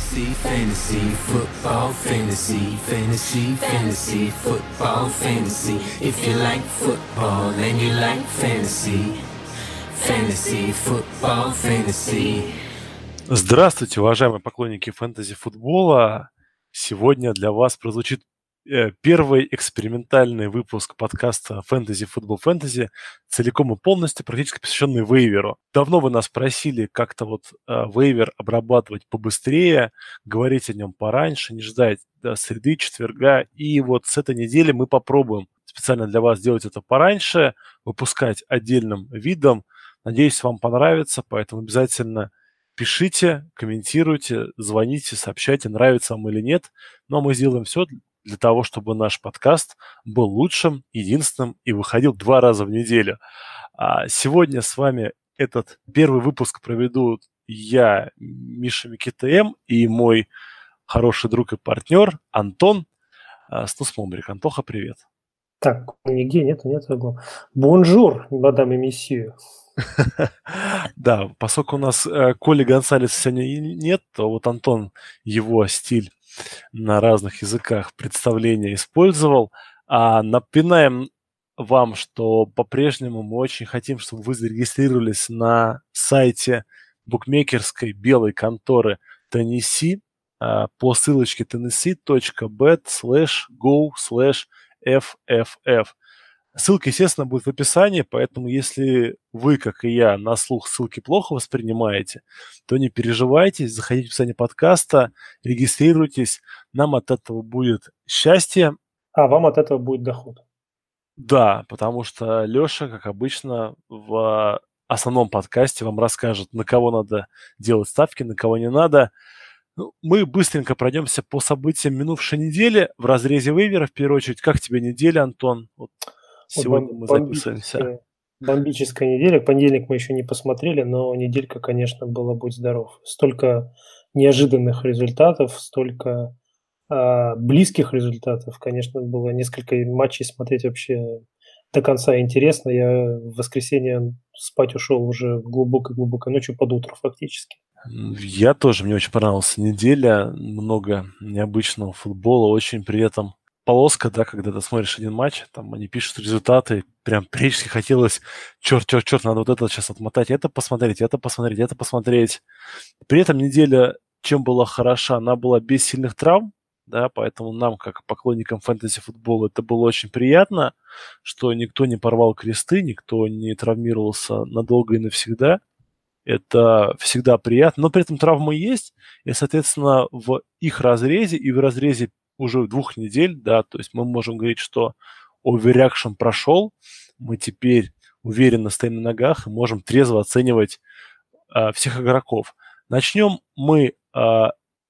Fantasy, fantasy, football, fantasy, fantasy, fantasy, football, fantasy. If you like football and you like fantasy, fantasy, football, fantasy. Здравствуйте, уважаемые поклонники фэнтези-футбола. Сегодня для вас прозвучит Э, первый экспериментальный выпуск подкаста «Фэнтези, футбол, фэнтези», целиком и полностью практически посвященный вейверу. Давно вы нас просили как-то вот э, вейвер обрабатывать побыстрее, говорить о нем пораньше, не ждать до среды, четверга. И вот с этой недели мы попробуем специально для вас сделать это пораньше, выпускать отдельным видом. Надеюсь, вам понравится, поэтому обязательно пишите, комментируйте, звоните, сообщайте, нравится вам или нет. Но мы сделаем все для того, чтобы наш подкаст был лучшим, единственным и выходил два раза в неделю. А сегодня с вами этот первый выпуск проведу я, Миша Микитм, и мой хороший друг и партнер Антон а, Снус Момрик. Антоха, привет. Так, нигде нету, нет угла. Bonjour, madame et monsieur. Да, поскольку у нас э, Коли Гонсалеса сегодня нет, то вот Антон, его стиль на разных языках представления использовал. А напоминаем вам, что по-прежнему мы очень хотим, чтобы вы зарегистрировались на сайте букмекерской белой конторы Tennessee а, по ссылочке tennessee.bet slash go slash fff. Ссылка, естественно, будет в описании, поэтому если вы, как и я, на слух ссылки плохо воспринимаете, то не переживайте, заходите в описание подкаста, регистрируйтесь, нам от этого будет счастье. А вам от этого будет доход. Да, потому что Леша, как обычно, в основном подкасте вам расскажет, на кого надо делать ставки, на кого не надо. Ну, мы быстренько пройдемся по событиям минувшей недели в разрезе вейвера. В первую очередь, как тебе неделя, Антон? Вот Сегодня мы записываемся. Бомбическая неделя. Понедельник мы еще не посмотрели, но неделька, конечно, была «Будь здоров». Столько неожиданных результатов, столько э, близких результатов. Конечно, было несколько матчей смотреть вообще до конца интересно. Я в воскресенье спать ушел уже глубокой-глубокой ночью под утро фактически. Я тоже, мне очень понравилась неделя, много необычного футбола, очень при этом полоска, да, когда ты смотришь один матч, там они пишут результаты, прям прежде хотелось, черт, черт, черт, надо вот это сейчас отмотать, это посмотреть, это посмотреть, это посмотреть. При этом неделя чем была хороша, она была без сильных травм, да, поэтому нам, как поклонникам фэнтези-футбола, это было очень приятно, что никто не порвал кресты, никто не травмировался надолго и навсегда. Это всегда приятно, но при этом травмы есть, и, соответственно, в их разрезе и в разрезе уже двух недель, да, то есть мы можем говорить, что overreaction прошел, мы теперь уверенно стоим на ногах и можем трезво оценивать э, всех игроков. Начнем мы, э,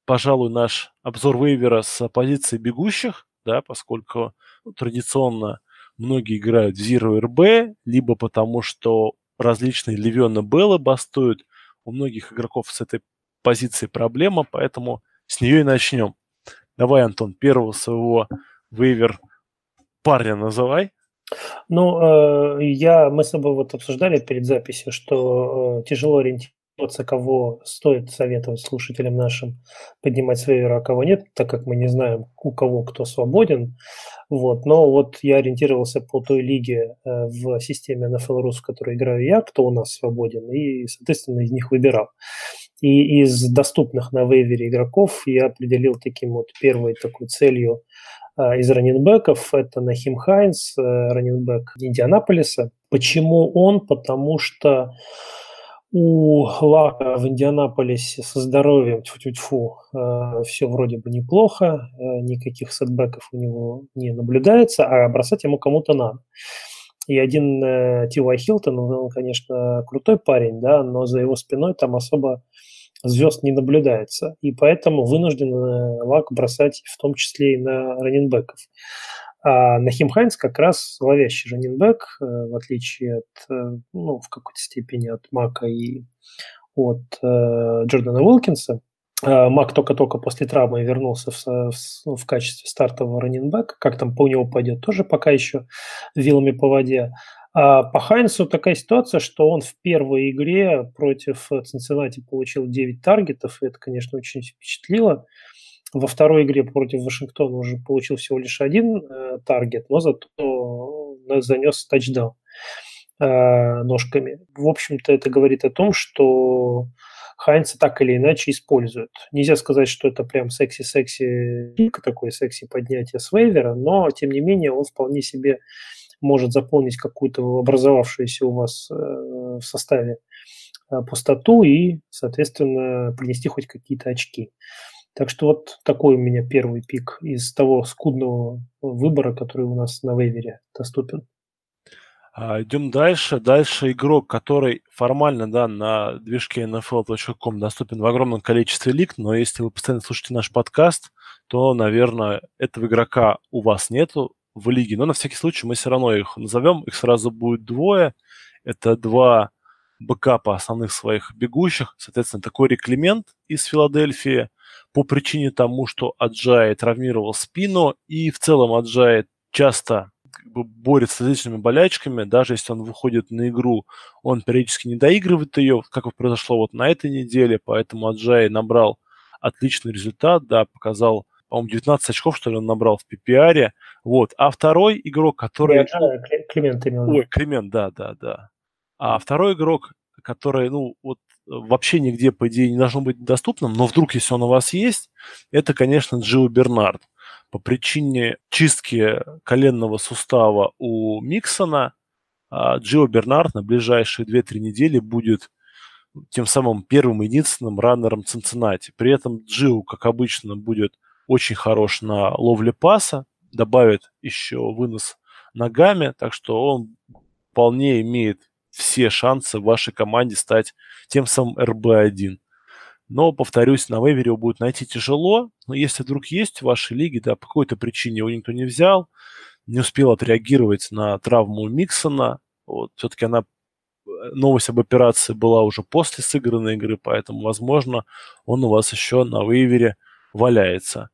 пожалуй, наш обзор вейвера с позиции бегущих, да, поскольку ну, традиционно многие играют в Zero RB, либо потому что различные Левиона Беллы бастуют. У многих игроков с этой позиции проблема, поэтому с нее и начнем. Давай, Антон, первого своего вейвер парня называй. Ну, э, я, мы с тобой вот обсуждали перед записью, что э, тяжело ориентироваться, кого стоит советовать слушателям нашим поднимать с вейвера, а кого нет, так как мы не знаем, у кого кто свободен. Вот. Но вот я ориентировался по той лиге э, в системе NFL Rus, в которой играю я, кто у нас свободен, и, соответственно, из них выбирал. И из доступных на вейвере игроков я определил таким вот первой такой целью а, из раненбеков. Это Нахим Хайнс, э, раненбек Индианаполиса. Почему он? Потому что у Лака в Индианаполисе со здоровьем, тьфу-тьфу-тьфу, э, все вроде бы неплохо, э, никаких setback ов у него не наблюдается, а бросать ему кому-то надо. И один э, Ти Уай Хилтон, он, конечно, крутой парень, да, но за его спиной там особо звезд не наблюдается. И поэтому вынужден э, Лак бросать в том числе и на running back ов. А Нахим Хайнс как раз зловещий running back, э, в отличие от, э, ну, в какой-то степени от Мака и от э, Джордана Уилкинса. Мак только-только после травмы вернулся в, в, в качестве стартового раненбека. Как там по него пойдет, тоже пока еще вилами по воде. А по Хайнсу такая ситуация, что он в первой игре против Цинциннати получил 9 таргетов, и это, конечно, очень впечатлило. Во второй игре против Вашингтона уже получил всего лишь один э, таргет, но зато занес тачдаун э, ножками. В общем-то, это говорит о том, что Хайнца так или иначе используют. Нельзя сказать, что это прям секси-секси пик, такой секси поднятие с вейвера, но, тем не менее, он вполне себе может заполнить какую-то образовавшуюся у вас э, в составе э, пустоту и, соответственно, принести хоть какие-то очки. Так что вот такой у меня первый пик из того скудного выбора, который у нас на вейвере доступен. А, идем дальше. Дальше игрок, который формально да, на движке nfl.com доступен в огромном количестве лиг, но если вы постоянно слушаете наш подкаст, то, наверное, этого игрока у вас нету в лиге. Но на всякий случай мы все равно их назовем. Их сразу будет двое. Это два бэкапа основных своих бегущих. Соответственно, такой реклемент из Филадельфии по причине тому, что Аджай травмировал спину, и в целом Аджай часто как бы борется с различными болячками, даже если он выходит на игру, он периодически не доигрывает ее, как произошло вот на этой неделе, поэтому Аджай набрал отличный результат, да, показал, по-моему, 19 очков, что ли, он набрал в PPR, вот, а второй игрок, который... Я, ну, Климент имел. Ой, Климент, да, да, да. А второй игрок, который, ну, вот вообще нигде, по идее, не должно быть доступным, но вдруг, если он у вас есть, это, конечно, Джио Бернард по причине чистки коленного сустава у Миксона а, Джио Бернард на ближайшие 2-3 недели будет тем самым первым единственным раннером Цинциннати. При этом Джио, как обычно, будет очень хорош на ловле паса, добавит еще вынос ногами, так что он вполне имеет все шансы вашей команде стать тем самым РБ-1. Но, повторюсь, на вейвере его будет найти тяжело. Но если вдруг есть в вашей лиге, да, по какой-то причине его никто не взял, не успел отреагировать на травму Миксона, вот, все-таки она новость об операции была уже после сыгранной игры, поэтому, возможно, он у вас еще на вейвере валяется.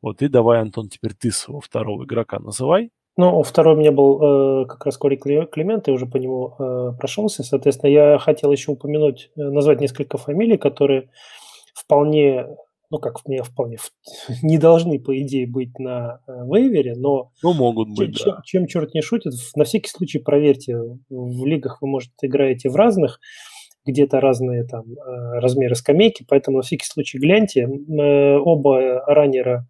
Вот и давай, Антон, теперь ты своего второго игрока называй. Ну, второй у меня был э, как раз Кори Климент, я уже по нему э, прошелся. Соответственно, я хотел еще упомянуть, э, назвать несколько фамилий, которые вполне, ну как мне вполне, не должны, по идее, быть на э, вейвере, но... Ну, могут быть, чем, да. чем черт не шутит, на всякий случай проверьте. В лигах вы, может, играете в разных, где-то разные там э, размеры скамейки, поэтому на всякий случай гляньте. Э, оба раннера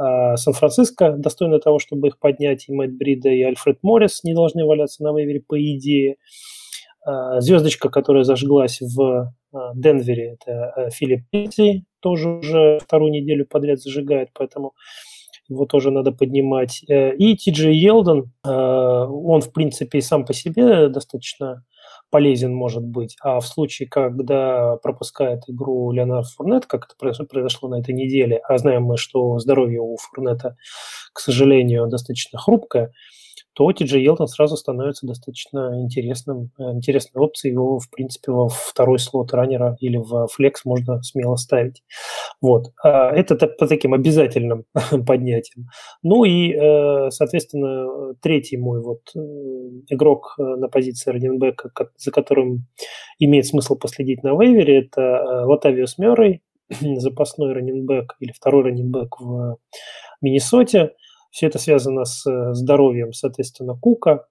а, Сан-Франциско достойны того, чтобы их поднять. И Мэтт Брида, и Альфред Моррис не должны валяться на вейвере, по идее. А, звездочка, которая зажглась в а, Денвере, это э, Филипп Линдси, тоже уже вторую неделю подряд зажигает, поэтому его тоже надо поднимать. Э, и Ти Джей Елден, он, в принципе, и сам по себе достаточно полезен может быть. А в случае, когда пропускает игру Леонард Фурнет, как это произошло на этой неделе, а знаем мы, что здоровье у Фурнета, к сожалению, достаточно хрупкое, то Джей Елтон сразу становится достаточно интересным, э, интересной опцией. Его, в принципе, во второй слот раннера или в флекс можно смело ставить. Вот. А это по таким обязательным поднятиям. Ну и, э, соответственно, третий мой вот э, игрок на позиции раненбека, за которым имеет смысл последить на вейвере, это Латавиус Мёррей, запасной раненбек или второй раненбек в Миннесоте. Все это связано с э, здоровьем, соответственно, Кука,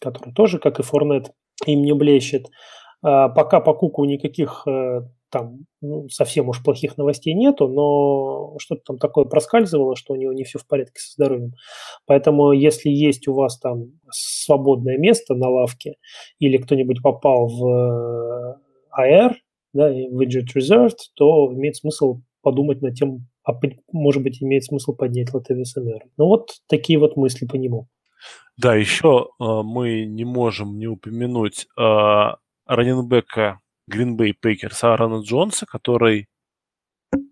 который тоже, как и Форнет, им не блещет. А пока по Куку никаких э, там ну, совсем уж плохих новостей нету, но что-то там такое проскальзывало, что у него не все в порядке со здоровьем. Поэтому если есть у вас там свободное место на лавке или кто-нибудь попал в AR, э, да, в Injured Reserved, то имеет смысл подумать над тем, а может быть имеет смысл поднять Латависа Мэра. Ну вот такие вот мысли по нему. Да, еще э, мы не можем не упомянуть э, раненбека Гринбей Пейкерс Аарона Джонса, который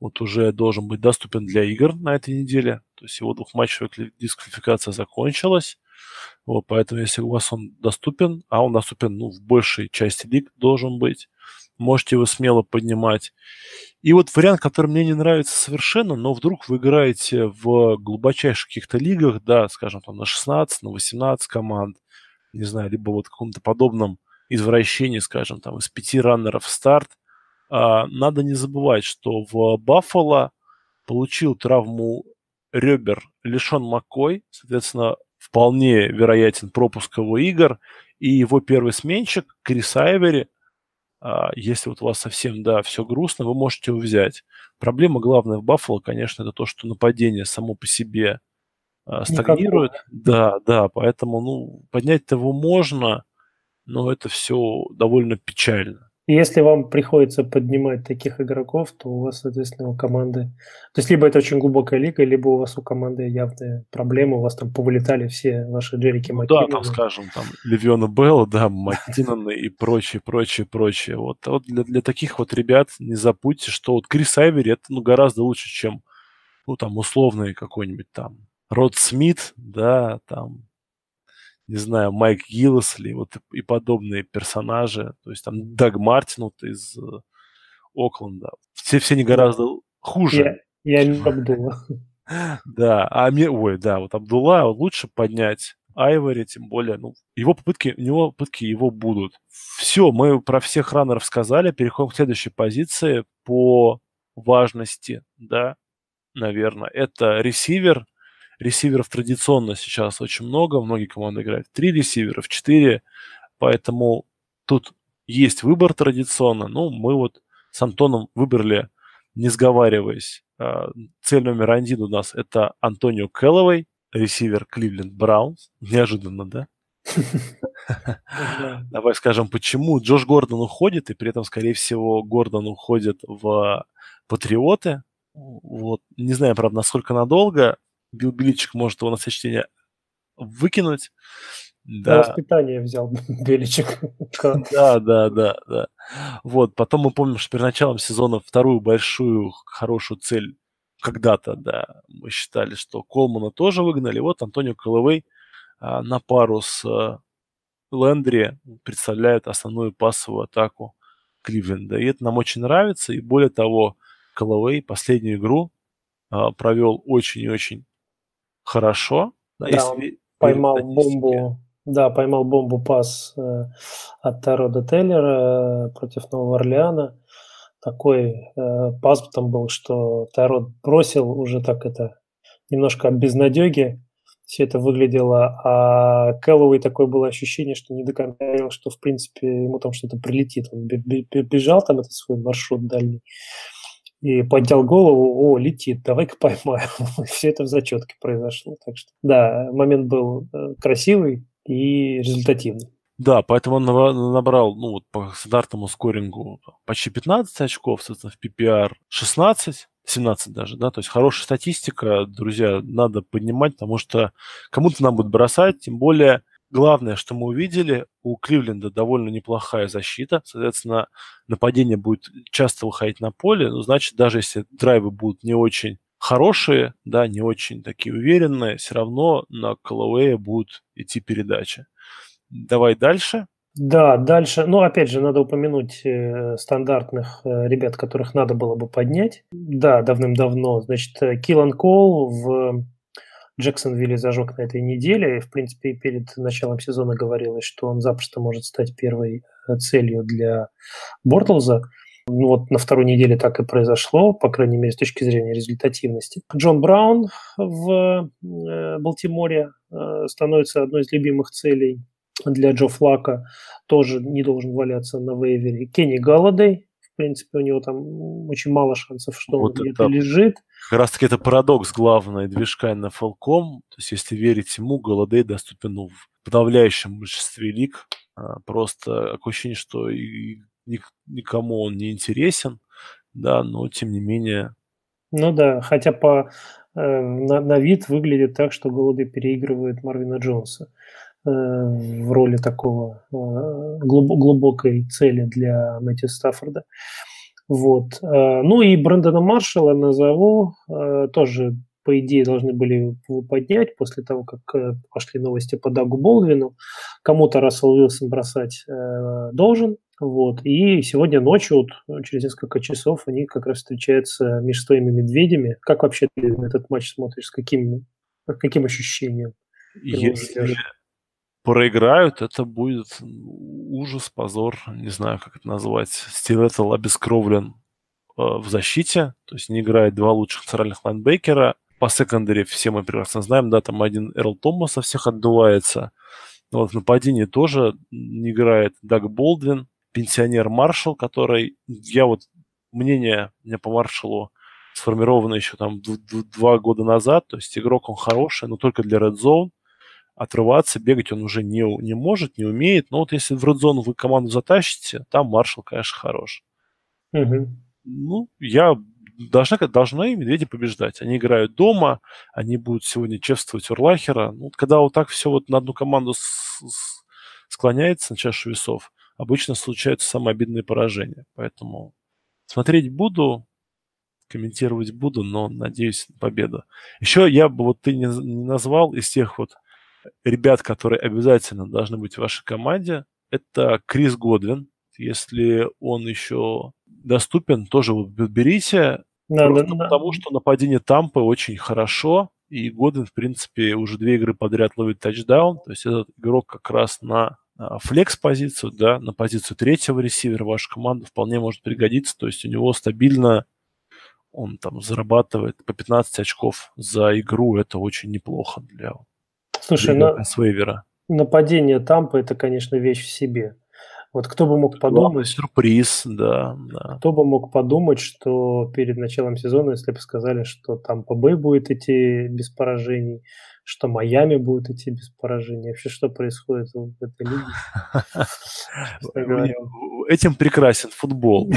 вот уже должен быть доступен для игр на этой неделе. То есть его двухматчевая дисквалификация закончилась. Вот, поэтому если у вас он доступен, а он доступен ну, в большей части лиг должен быть, можете его смело поднимать. И вот вариант, который мне не нравится совершенно, но вдруг вы играете в глубочайших каких-то лигах, да, скажем, там на 16, на 18 команд, не знаю, либо вот каком-то подобном извращении, скажем, там, из пяти раннеров старт, а, надо не забывать, что в Баффало получил травму ребер Лишон Маккой, соответственно, вполне вероятен пропуск его игр, и его первый сменщик Крис Айвери, если вот у вас совсем, да, все грустно, вы можете его взять. Проблема главная в Баффало, конечно, это то, что нападение само по себе а, стагнирует. Никакого. Да, да, поэтому, ну, поднять его можно, но это все довольно печально. Если вам приходится поднимать таких игроков, то у вас, соответственно, у команды... То есть либо это очень глубокая лига, либо у вас у команды явные проблемы, у вас там повылетали все ваши Джерики Маккиноны. Да, там, скажем, там Левиона Белла, да, Маккиноны и прочее, прочее, прочее. Вот, вот для, для таких вот ребят не забудьте, что вот Крис Айвери это ну, гораздо лучше, чем, ну, там, условный какой-нибудь там Род Смит, да, там, не знаю, Майк Гиллесли, вот и подобные персонажи, то есть там Даг Мартин вот из э, Окленда. Все, все не гораздо хуже. Я, я не Абдулла. Да, а мне, ой, да, вот Абдулла лучше поднять Айвори, тем более, ну, его попытки, у него попытки его будут. Все, мы про всех раннеров сказали, переходим к следующей позиции по важности, да, наверное. Это ресивер – ресиверов традиционно сейчас очень много, многие команды играют три ресивера, в четыре, поэтому тут есть выбор традиционно. Ну, мы вот с Антоном выбрали, не сговариваясь, а, цель номер один у нас это Антонио Кэллоуэй, ресивер Кливленд Браунс. Неожиданно, да? Давай скажем, почему Джош Гордон уходит, и при этом, скорее всего, Гордон уходит в Патриоты. Вот. Не знаю, правда, насколько надолго. Билл Беличик может его на сочтение выкинуть. Да. Воспитание взял Беличик. Да, да, да, да. Вот, потом мы помним, что перед началом сезона вторую большую хорошую цель когда-то, да, мы считали, что Колмана тоже выгнали. Вот Антонио Коловей а, на пару с а, Лендри представляет основную пассовую атаку Кливленда. И это нам очень нравится. И более того, Коловей последнюю игру а, провел очень и очень хорошо. Да, если поймал бомбу, да, поймал бомбу пас э, от Тарода Теллера э, против Нового Орлеана. Такой э, пас там был, что Тарод бросил уже так это немножко без надеги все это выглядело, а Кэллоуэй такое было ощущение, что не до конца верил, что в принципе ему там что-то прилетит. Он бежал там этот свой маршрут дальний и поднял голову, о, летит, давай-ка поймаем. Все это в зачетке произошло. Так что, да, момент был э, красивый и результативный. Да, поэтому он набрал, ну, вот по стандартному скорингу почти 15 очков, соответственно, в PPR 16, 17 даже, да, то есть хорошая статистика, друзья, надо поднимать, потому что кому-то нам будет бросать, тем более Главное, что мы увидели, у Кливленда довольно неплохая защита, соответственно, нападение будет часто выходить на поле, ну, значит, даже если драйвы будут не очень хорошие, да, не очень такие уверенные, все равно на Калауэя будут идти передачи. Давай дальше. Да, дальше, ну, опять же, надо упомянуть э, стандартных э, ребят, которых надо было бы поднять. Да, давным-давно. Значит, э, Киллан Кол в Джексонвилле зажег на этой неделе. В принципе, перед началом сезона говорилось, что он запросто может стать первой э, целью для Бортлза. Ну, вот на второй неделе так и произошло, по крайней мере, с точки зрения результативности. Джон Браун в э, Балтиморе э, становится одной из любимых целей для Джо Флака. Тоже не должен валяться на вейвере. Кенни Галладей принципе, у него там очень мало шансов, что вот он где-то лежит. Как раз таки это парадокс главный движка на Falcom. То есть, если верить ему, Голодей доступен ну, в подавляющем большинстве лиг. А, просто ощущение, что и никому он не интересен, да, но тем не менее. Ну да, хотя по э, на, на вид выглядит так, что Голодей переигрывает Марвина Джонса. Э, в роли такого э, глубокой цели для Мэтью Стаффорда. Вот. Э, ну и Брэндона Маршалла назову, тоже по идее должны были его поднять после того, как пошли новости по Дагу Болдвину. Кому-то Рассел Уилсон бросать должен. Вот. И сегодня ночью, вот, через несколько часов, они как раз встречаются между своими медведями. Как вообще ты на этот матч смотришь? С каким, каким ощущением? Если, проиграют, это будет ужас, позор, не знаю, как это назвать. Стив обескровлен э, в защите, то есть не играет два лучших центральных лайнбекера. По секондаре все мы прекрасно знаем, да, там один Эрл Томас со всех отдувается. Вот в нападении тоже не играет Даг Болдвин, пенсионер Маршал, который, я вот, мнение меня по Маршалу сформировано еще там два года назад, то есть игрок он хороший, но только для Red Zone, отрываться, бегать он уже не, не может, не умеет, но вот если в Zone вы команду затащите, там Маршал, конечно, хорош. Угу. Ну, я должны, должны медведи побеждать. Они играют дома, они будут сегодня чествовать Урлахера. Ну, когда вот так все вот на одну команду с, с, склоняется на чашу весов, обычно случаются самые обидные поражения. Поэтому смотреть буду, комментировать буду, но надеюсь на победу. Еще я бы, вот ты не, не назвал из тех вот ребят, которые обязательно должны быть в вашей команде, это Крис Годвин. Если он еще доступен, тоже вот берите. Да, просто да, потому, да. что нападение Тампы очень хорошо, и Годвин, в принципе, уже две игры подряд ловит тачдаун. То есть этот игрок как раз на флекс-позицию, да, на позицию третьего ресивера вашей команды вполне может пригодиться. То есть у него стабильно он там зарабатывает по 15 очков за игру. Это очень неплохо для, Слушай, на... Свейвера. Нападение Тампа – это, конечно, вещь в себе. Вот кто бы мог подумать... Главный сюрприз, да, да. Кто бы мог подумать, что перед началом сезона, если бы сказали, что там ПБ будет идти без поражений, что Майами будет идти без поражений. Вообще, что происходит в этой лиге? Этим прекрасен футбол.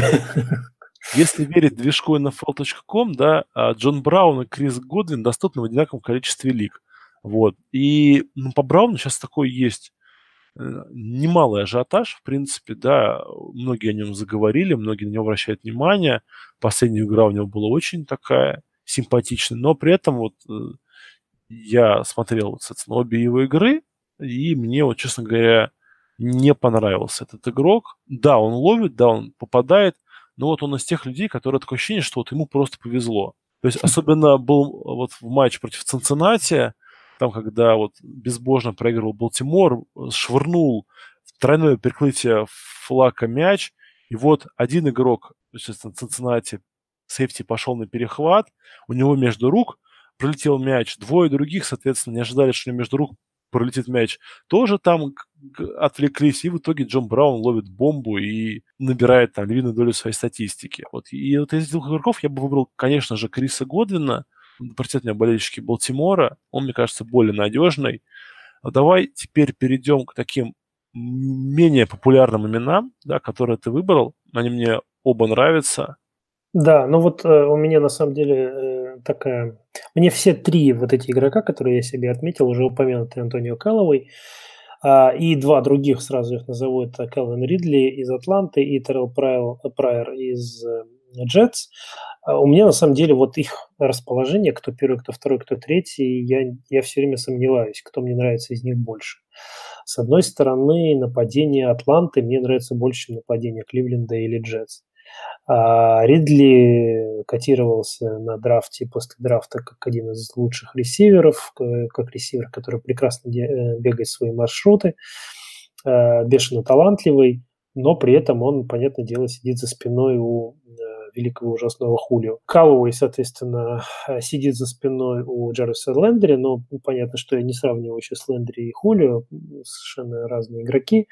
Если верить движку NFL.com, да, а Джон Браун и Крис Годвин доступны в одинаковом количестве лиг. Вот. И ну, по Брауну сейчас такой есть Э, немалый ажиотаж, в принципе, да, многие о нем заговорили, многие на него обращают внимание. Последняя игра у него была очень такая симпатичная, но при этом вот э, я смотрел, соответственно, обе его игры, и мне, вот, честно говоря, не понравился этот игрок. Да, он ловит, да, он попадает, но вот он из тех людей, которые такое ощущение, что вот ему просто повезло. То есть особенно был вот в матче против Цинциннати, там, когда вот безбожно проигрывал Балтимор, швырнул в тройное перекрытие флака мяч, и вот один игрок, естественно, Цинциннати, сейфти пошел на перехват, у него между рук пролетел мяч, двое других, соответственно, не ожидали, что у него между рук пролетит мяч, тоже там отвлеклись, и в итоге Джон Браун ловит бомбу и набирает там львиную долю своей статистики. Вот. И вот из двух игроков я бы выбрал, конечно же, Криса Годвина, простят меня болельщики Балтимора, он, мне кажется, более надежный. А давай теперь перейдем к таким менее популярным именам, да, которые ты выбрал. Они мне оба нравятся. Да, ну вот э, у меня на самом деле э, такая... Мне все три вот эти игрока, которые я себе отметил, уже упомянутый Антонио Калловой, э, и два других, сразу их назову, это Келвин Ридли из Атланты и Террел Прайер из Джетс. А у меня на самом деле вот их расположение, кто первый, кто второй, кто третий, я, я все время сомневаюсь, кто мне нравится из них больше. С одной стороны, нападение Атланты мне нравится больше, чем нападение Кливленда или Джетс. А Ридли котировался на драфте после драфта как один из лучших ресиверов, как ресивер, который прекрасно э, бегает свои маршруты, э, бешено талантливый, но при этом он, понятное дело, сидит за спиной у великого ужасного Хулио. Каллоуэй, соответственно, э, сидит за спиной у Джареса Лендри, но понятно, что я не сравниваю сейчас Лендри и Хулио, совершенно разные игроки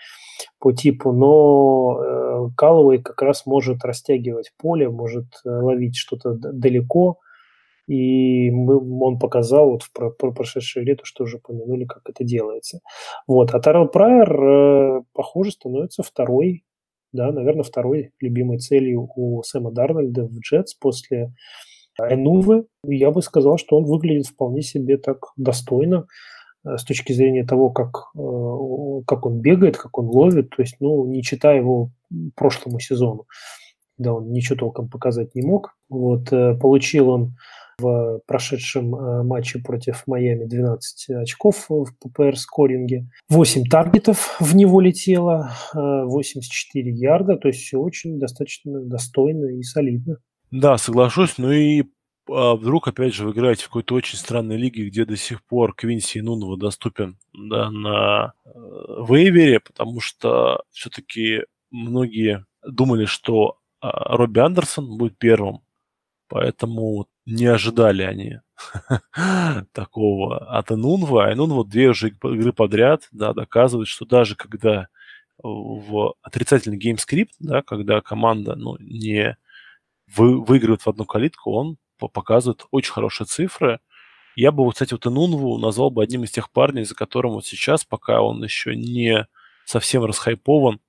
по типу, но э, Каллоуэй как раз может растягивать поле, может э, ловить что-то далеко, и мы, он показал вот в про, про прошедшее лето, что уже упомянули, как это делается. Вот. А Тарел Прайер, э, похоже, становится второй да, наверное, второй любимой целью у Сэма Дарнольда в Джетс после Энувы. Я бы сказал, что он выглядит вполне себе так достойно э, с точки зрения того, как, э, как он бегает, как он ловит, то есть, ну, не читая его прошлому сезону, да, он ничего толком показать не мог. Вот, э, получил он в прошедшем э, матче против Майами 12 очков в ППР скоринге. 8 таргетов в него летело, 84 э, ярда, то есть все очень достаточно достойно и солидно. Да, соглашусь. Ну и а вдруг, опять же, вы играете в какой-то очень странной лиге, где до сих пор Квинси Энунва доступен да, на э, waiver е, потому что все-таки многие думали, что э, Робби Андерсон будет первым, поэтому не ожидали они такого от Энунва. А Энунва две уже игры подряд да, доказывает, что даже когда в отрицательный game script, да, когда команда ну, не вы, выигрывает в одну калитку, он показывает очень хорошие цифры. Я бы, кстати, вот Энунву назвал бы одним из тех парней, за которым вот сейчас, пока он еще не совсем расхайпован,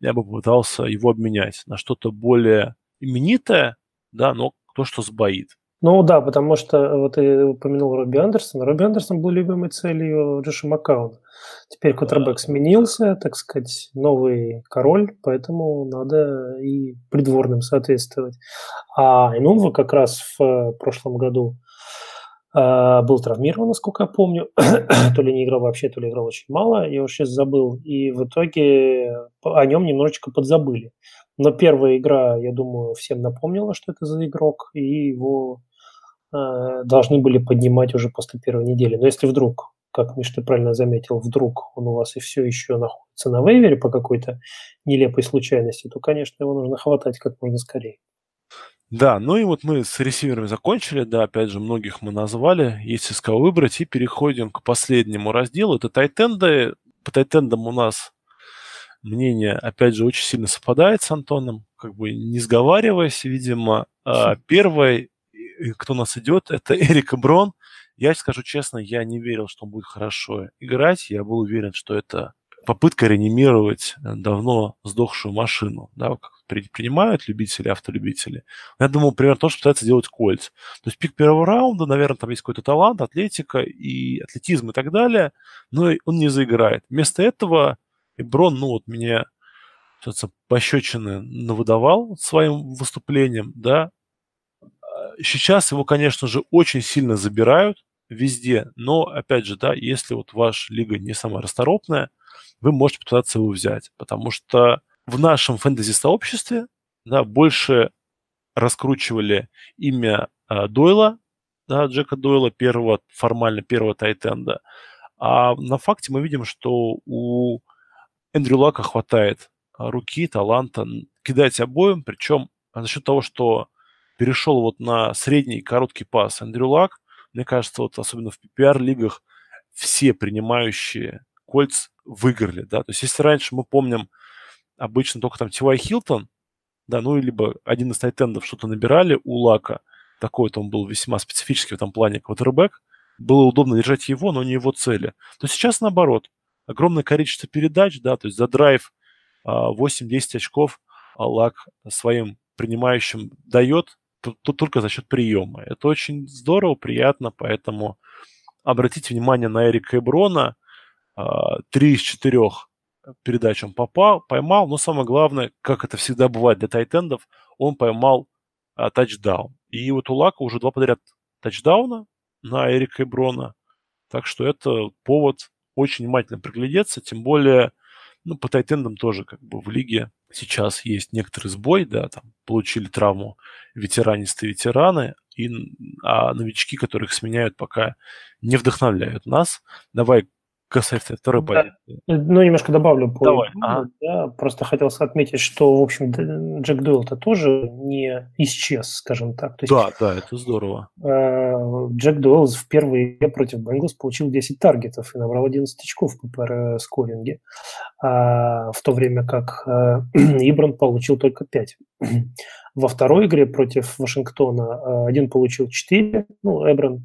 я бы попытался его обменять на что-то более именитое, да, но то, что сбоит. Ну да, потому что вот ты упомянул Робби Андерсон. Робби Андерсон был любимой целью Джоша Маккауна. Теперь Кутербек сменился, так сказать, новый король, поэтому надо и придворным соответствовать. А Инунва как раз в прошлом году э, был травмирован, насколько я помню. то ли не играл вообще, то ли играл очень мало, я уже сейчас забыл. И в итоге о нем немножечко подзабыли. Но первая игра, я думаю, всем напомнила, что это за игрок, и его Э, должны были поднимать уже после первой недели. Но если вдруг, как Миш, ты правильно заметил, вдруг он у вас и все еще находится на вейвере по какой-то нелепой случайности, то, конечно, его нужно хватать как можно скорее. Да, ну и вот мы с ресиверами закончили, да, опять же, многих мы назвали, есть из кого выбрать, и переходим к последнему разделу, это тайтенды. По тайтендам у нас мнение, опять же, очень сильно совпадает с Антоном, как бы не сговариваясь, видимо. А, первое кто нас идет, это Эрик Брон. Я скажу честно, я не верил, что он будет хорошо играть. Я был уверен, что это попытка реанимировать э, давно сдохшую машину, да, как принимают любители, автолюбители. Я думал, примерно то, что пытается делать Кольц. То есть пик первого раунда, наверное, там есть какой-то талант, атлетика и атлетизм и так далее, но он не заиграет. Вместо этого Брон, ну вот меня пощечины навыдавал своим выступлением, да, сейчас его, конечно же, очень сильно забирают везде, но, опять же, да, если вот ваша лига не самая расторопная, вы можете попытаться его взять, потому что в нашем фэнтези-сообществе, да, больше раскручивали имя э, Дойла, да, Джека Дойла, первого, формально первого тайтенда, а на факте мы видим, что у Эндрю Лака хватает руки, таланта кидать обоим, причем за счет того, что перешел вот на средний короткий пас Эндрю Лак. Мне кажется, вот особенно в PPR-лигах все принимающие кольц выиграли, да, то есть если раньше мы помним обычно только там Тивай Хилтон, да, ну, либо один из тайтендов что-то набирали у Лака, такой-то он был весьма специфический в этом плане квотербек, было удобно держать его, но не его цели. То сейчас наоборот, огромное количество передач, да, то есть за драйв 8-10 а, очков Лак своим принимающим дает, тут только за счет приема. Это очень здорово, приятно, поэтому обратите внимание на Эрика Эброна. А, три из четырех передач он попал, поймал, но самое главное, как это всегда бывает для тайтендов, он поймал а, тачдаун. И вот у Лака уже два подряд тачдауна на Эрика Эброна. Так что это повод очень внимательно приглядеться, тем более, ну, по тайтендам тоже как бы в лиге сейчас есть некоторый сбой, да, там получили травму ветеранистые ветераны, и, а новички, которых сменяют, пока не вдохновляют нас. Давай касается второй да. позиции. Ну, немножко добавлю по Давай. Ага. Да, просто хотел отметить, что, в общем, Джек Дойл-то тоже не исчез, скажем так. То есть, да, да, это здорово. Э, Джек Дойл в первой игре против Бенглс получил 10 таргетов и набрал 11 очков в ППР скоринге, а, в то время как э, Ибран получил только 5. Во второй игре против Вашингтона э, один получил 4, ну, Эбран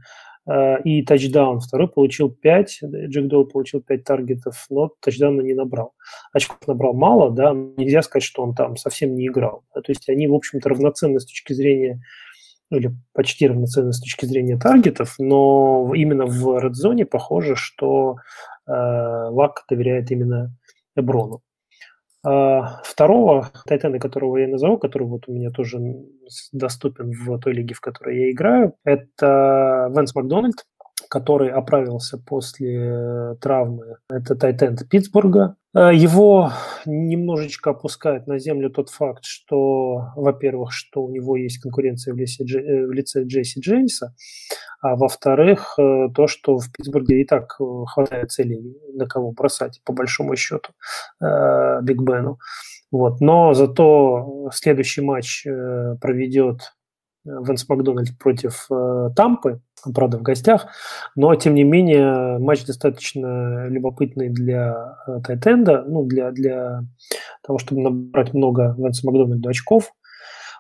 и тачдаун. Второй получил 5, Джек Доу получил 5 таргетов, но тачдауна не набрал. Очков набрал мало, да, нельзя сказать, что он там совсем не играл. То есть они, в общем-то, равноценны с точки зрения или почти равноценны с точки зрения таргетов, но именно в Zone похоже, что э, Лак доверяет именно Эброну. А, второго тайтена, которого я назову, который вот у меня тоже доступен в той лиге, в которой я играю, это Венс Макдональд, который оправился после травмы. Это тайтенд Питтсбурга. Э, его немножечко опускает на землю тот факт, что, во-первых, что у него есть конкуренция в лице, э, в лице Джесси Джеймса, а во-вторых, э, то, что в Питтсбурге и так хватает целей, на кого бросать, по большому счету, Биг Бену. Вот. Но зато следующий матч проведет Венс Макдональд против Тампы, правда, в гостях. Но, тем не менее, матч достаточно любопытный для э, tight end а, ну, для, для того, чтобы набрать много Венса Макдональда очков.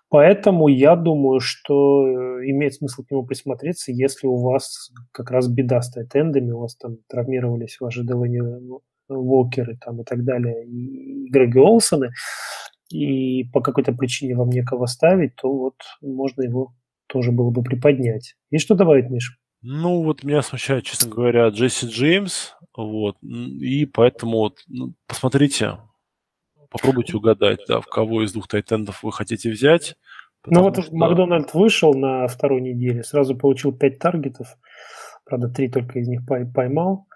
Поэтому я думаю, что э, имеет смысл к нему присмотреться, если у вас как раз беда с tight end ами, у вас там травмировались ваши Делани Уокеры там, и так далее, и Греги Олсоны, и по какой-то причине вам некого ставить, то вот можно его тоже было бы приподнять. Есть что добавить, Миш? Ну, вот меня смущает, честно говоря, Джесси Джеймс, вот, и поэтому вот, ну, посмотрите, попробуйте угадать, да, в кого из двух тайтендов вы хотите взять. Ну вот что... Макдональд вышел на второй неделе, сразу получил 5 таргетов, правда, три только из них поймал.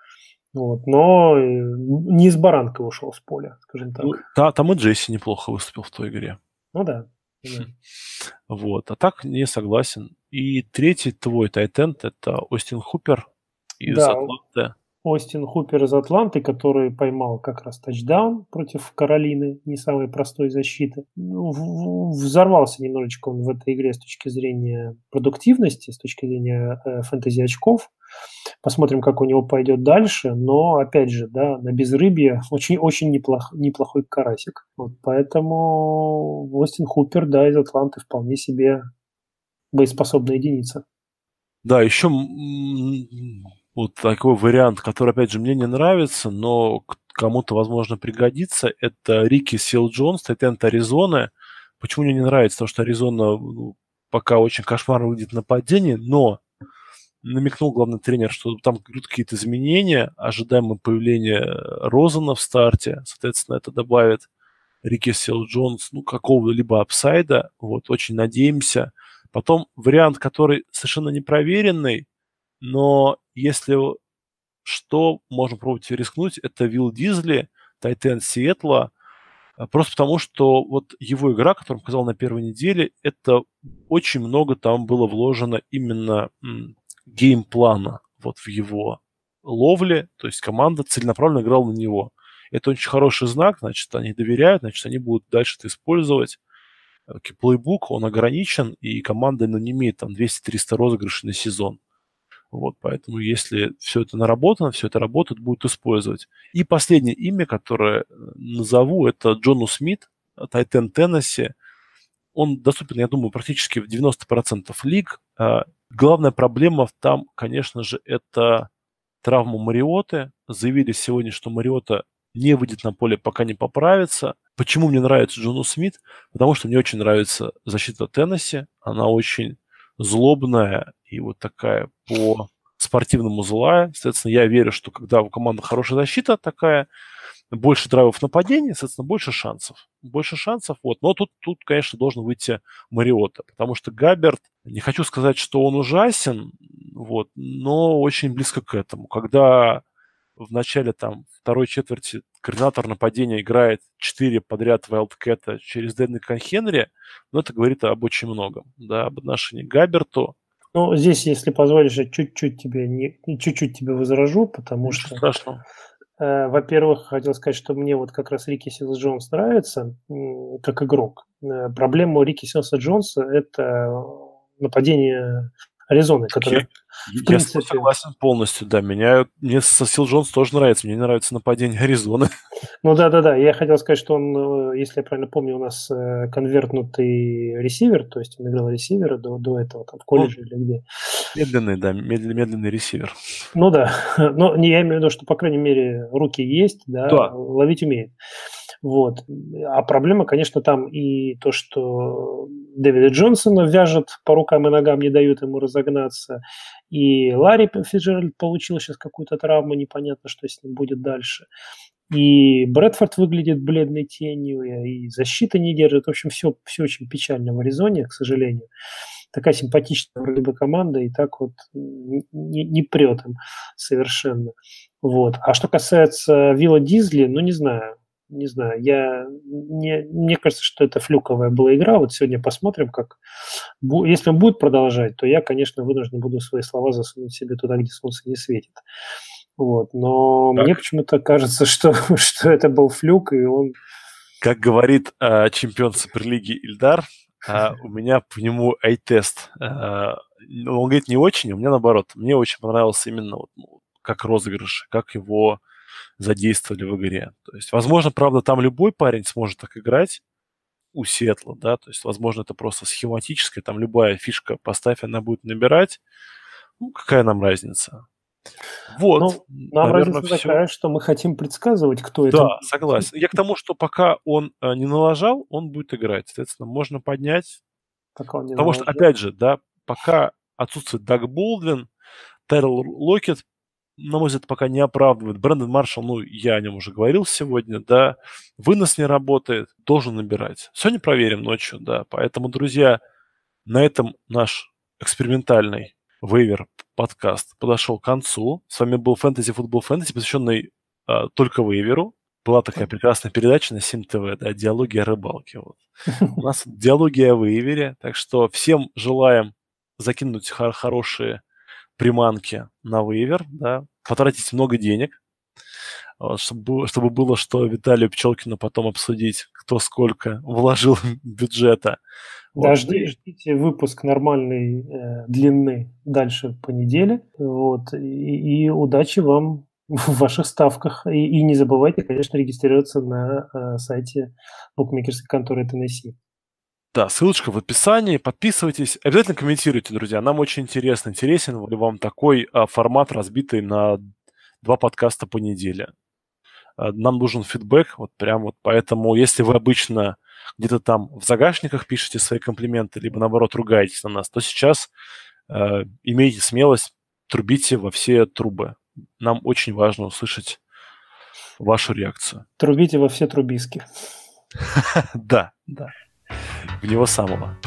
Вот, но э, не из баранка ушел с поля, скажем так. Ну, да, там и Джесси неплохо выступил в той игре. Ну да. Вот. А так не согласен. И третий твой тайтенд – это Остин Хупер из да, Атланты. Остин Хупер из Атланты, который поймал как раз тачдаун против Каролины, не самой простой защиты. Ну, взорвался немножечко он в этой игре с точки зрения продуктивности, с точки зрения э, фэнтези очков. Посмотрим, как у него пойдет дальше. Но, опять же, да, на безрыбье очень-очень неплох, неплохой карасик. Вот, поэтому Остин Хупер, да, из Атланты вполне себе боеспособная единица. Да, еще вот такой вариант, который, опять же, мне не нравится, но кому-то, возможно, пригодится, это Рики Сил Джонс, Тайтент Аризоны. Почему мне не нравится? Потому что Аризона ну, пока очень кошмарно выглядит нападение, но намекнул главный тренер, что там какие-то изменения, ожидаемое появление Розана в старте, соответственно, это добавит Рики Сил Джонс, ну, какого-либо апсайда, вот, очень надеемся. Потом вариант, который совершенно непроверенный, но если что, можно пробовать рискнуть, это Вилл Дизли, Тайтен Сиэтла, просто потому что вот его игра, которую он показал на первой неделе, это очень много там было вложено именно геймплана вот в его ловле, то есть команда целенаправленно играла на него. Это очень хороший знак, значит, они доверяют, значит, они будут дальше это использовать. Плейбук, он ограничен, и команда ну, не имеет там 200-300 розыгрышей на сезон. Вот, поэтому если все это наработано, все это работает, будут использовать. И последнее имя, которое э, назову, это Джону Смит, Тайтен Теннесси. Он доступен, я думаю, практически в 90% лиг. Главная проблема там, конечно же, это травма Мариоты. Заявили сегодня, что Мариота не выйдет на поле, пока не поправится. Почему мне нравится Джону Смит? Потому что мне очень нравится защита Теннесси. Она очень злобная и вот такая по спортивному злая. Соответственно, я верю, что когда у команды хорошая защита такая, больше драйвов нападения, соответственно, больше шансов. Больше шансов, вот. Но тут, тут, конечно, должен выйти Мариота, потому что Габерт, не хочу сказать, что он ужасен, вот, но очень близко к этому. Когда в начале там второй четверти координатор нападения играет 4 подряд Вайлдкэта через Дэнника Хенри, ну, это говорит об очень многом, да, об отношении к Габерту. Ну, здесь, если позволишь, я чуть-чуть тебе, не, чуть-чуть тебе возражу, потому Ничего что... Страшного. Э, во-первых, хотел сказать, что мне вот как раз Рики Силс Джонс нравится как игрок. Э, проблема у Рики Силса Джонса – это нападение Аризоны, который, я, в принципе... Я согласен полностью, да. Меня, мне Сил Джонс тоже нравится. Мне нравится нападение Аризоны. Ну да-да-да. Я хотел сказать, что он, э, если я правильно помню, у нас конвертнутый ресивер, то есть он играл ресивера до, до этого, там, в колледже ну, или где. Медленный, да, медленный, медленный ресивер. Ну да. Но я имею в виду, что, по крайней мере, руки есть, да, да. ловить умеет. Вот. А проблема, конечно, там и то, что Дэвида Джонсона вяжет по рукам и ногам, не дают ему разогнаться. И Ларри Фиджеральд получил сейчас какую-то травму, непонятно, что с ним будет дальше. И Брэдфорд выглядит бледной тенью, и защита не держит. В общем, все, все очень печально в Аризоне, к сожалению. Такая симпатичная вроде бы команда, и так вот не, не прет им совершенно. Вот. А что касается Вилла Дизли, ну, не знаю, не знаю, я не, мне кажется, что это флюковая была игра. Вот сегодня посмотрим, как если он будет продолжать, то я, конечно, вынужден буду свои слова засунуть себе туда, где солнце не светит. Вот. Но так. мне почему-то кажется, что, что это был флюк, и он... Как говорит э, чемпион Суперлиги Ильдар, у меня по нему ай-тест. Э, он говорит, не очень, у меня наоборот. Мне очень понравился именно вот, ну, как розыгрыш, как его задействовали в игре. То есть, возможно, правда, там любой парень сможет так играть у Сетла, да, то есть, возможно, это просто схематическое, там любая фишка поставь, она будет набирать. Ну, какая нам разница? Вот, ну, нам наверное, разница все. такая, что мы хотим предсказывать, кто да, это. Да, согласен. Я к тому, что пока он э, не налажал, он будет играть. Соответственно, можно поднять. Пока он не Потому налажал. что, опять же, да, пока отсутствует Даг Болдвин, Террел Локет на мой взгляд, пока не оправдывает. Брэндон Маршалл, ну, я о нем уже говорил сегодня, да, вынос не работает, должен набирать. Сегодня проверим ночью, да. Поэтому, друзья, на этом наш экспериментальный вейвер подкаст подошел к концу. С вами был Фэнтези Футбол Фэнтези, посвященный а, только вейверу. Была такая прекрасная передача на Сим ТВ, да, диалоги о рыбалке. Вот. У нас диалоги о вейвере, так что всем желаем закинуть хор- хорошие приманки на вейвер, да, потратить много денег, чтобы, чтобы было что Виталию Пчелкину потом обсудить, кто сколько вложил бюджета. Да, вот. жди, ждите выпуск нормальной э, длины дальше по неделе. Вот, и, и удачи вам в ваших ставках. И, и не забывайте, конечно, регистрироваться на э, сайте букмекерской конторы Tennessee. Да, ссылочка в описании. Подписывайтесь. Обязательно комментируйте, друзья. Нам очень интересно, интересен ли вам такой а, формат, разбитый на два подкаста по неделе. А, нам нужен фидбэк, вот прям вот поэтому, если вы обычно где-то там в загашниках пишете свои комплименты, либо наоборот ругаетесь на нас, то сейчас э, имейте смелость, трубите во все трубы. Нам очень важно услышать вашу реакцию. Трубите во все трубиски. Да, да в него самого.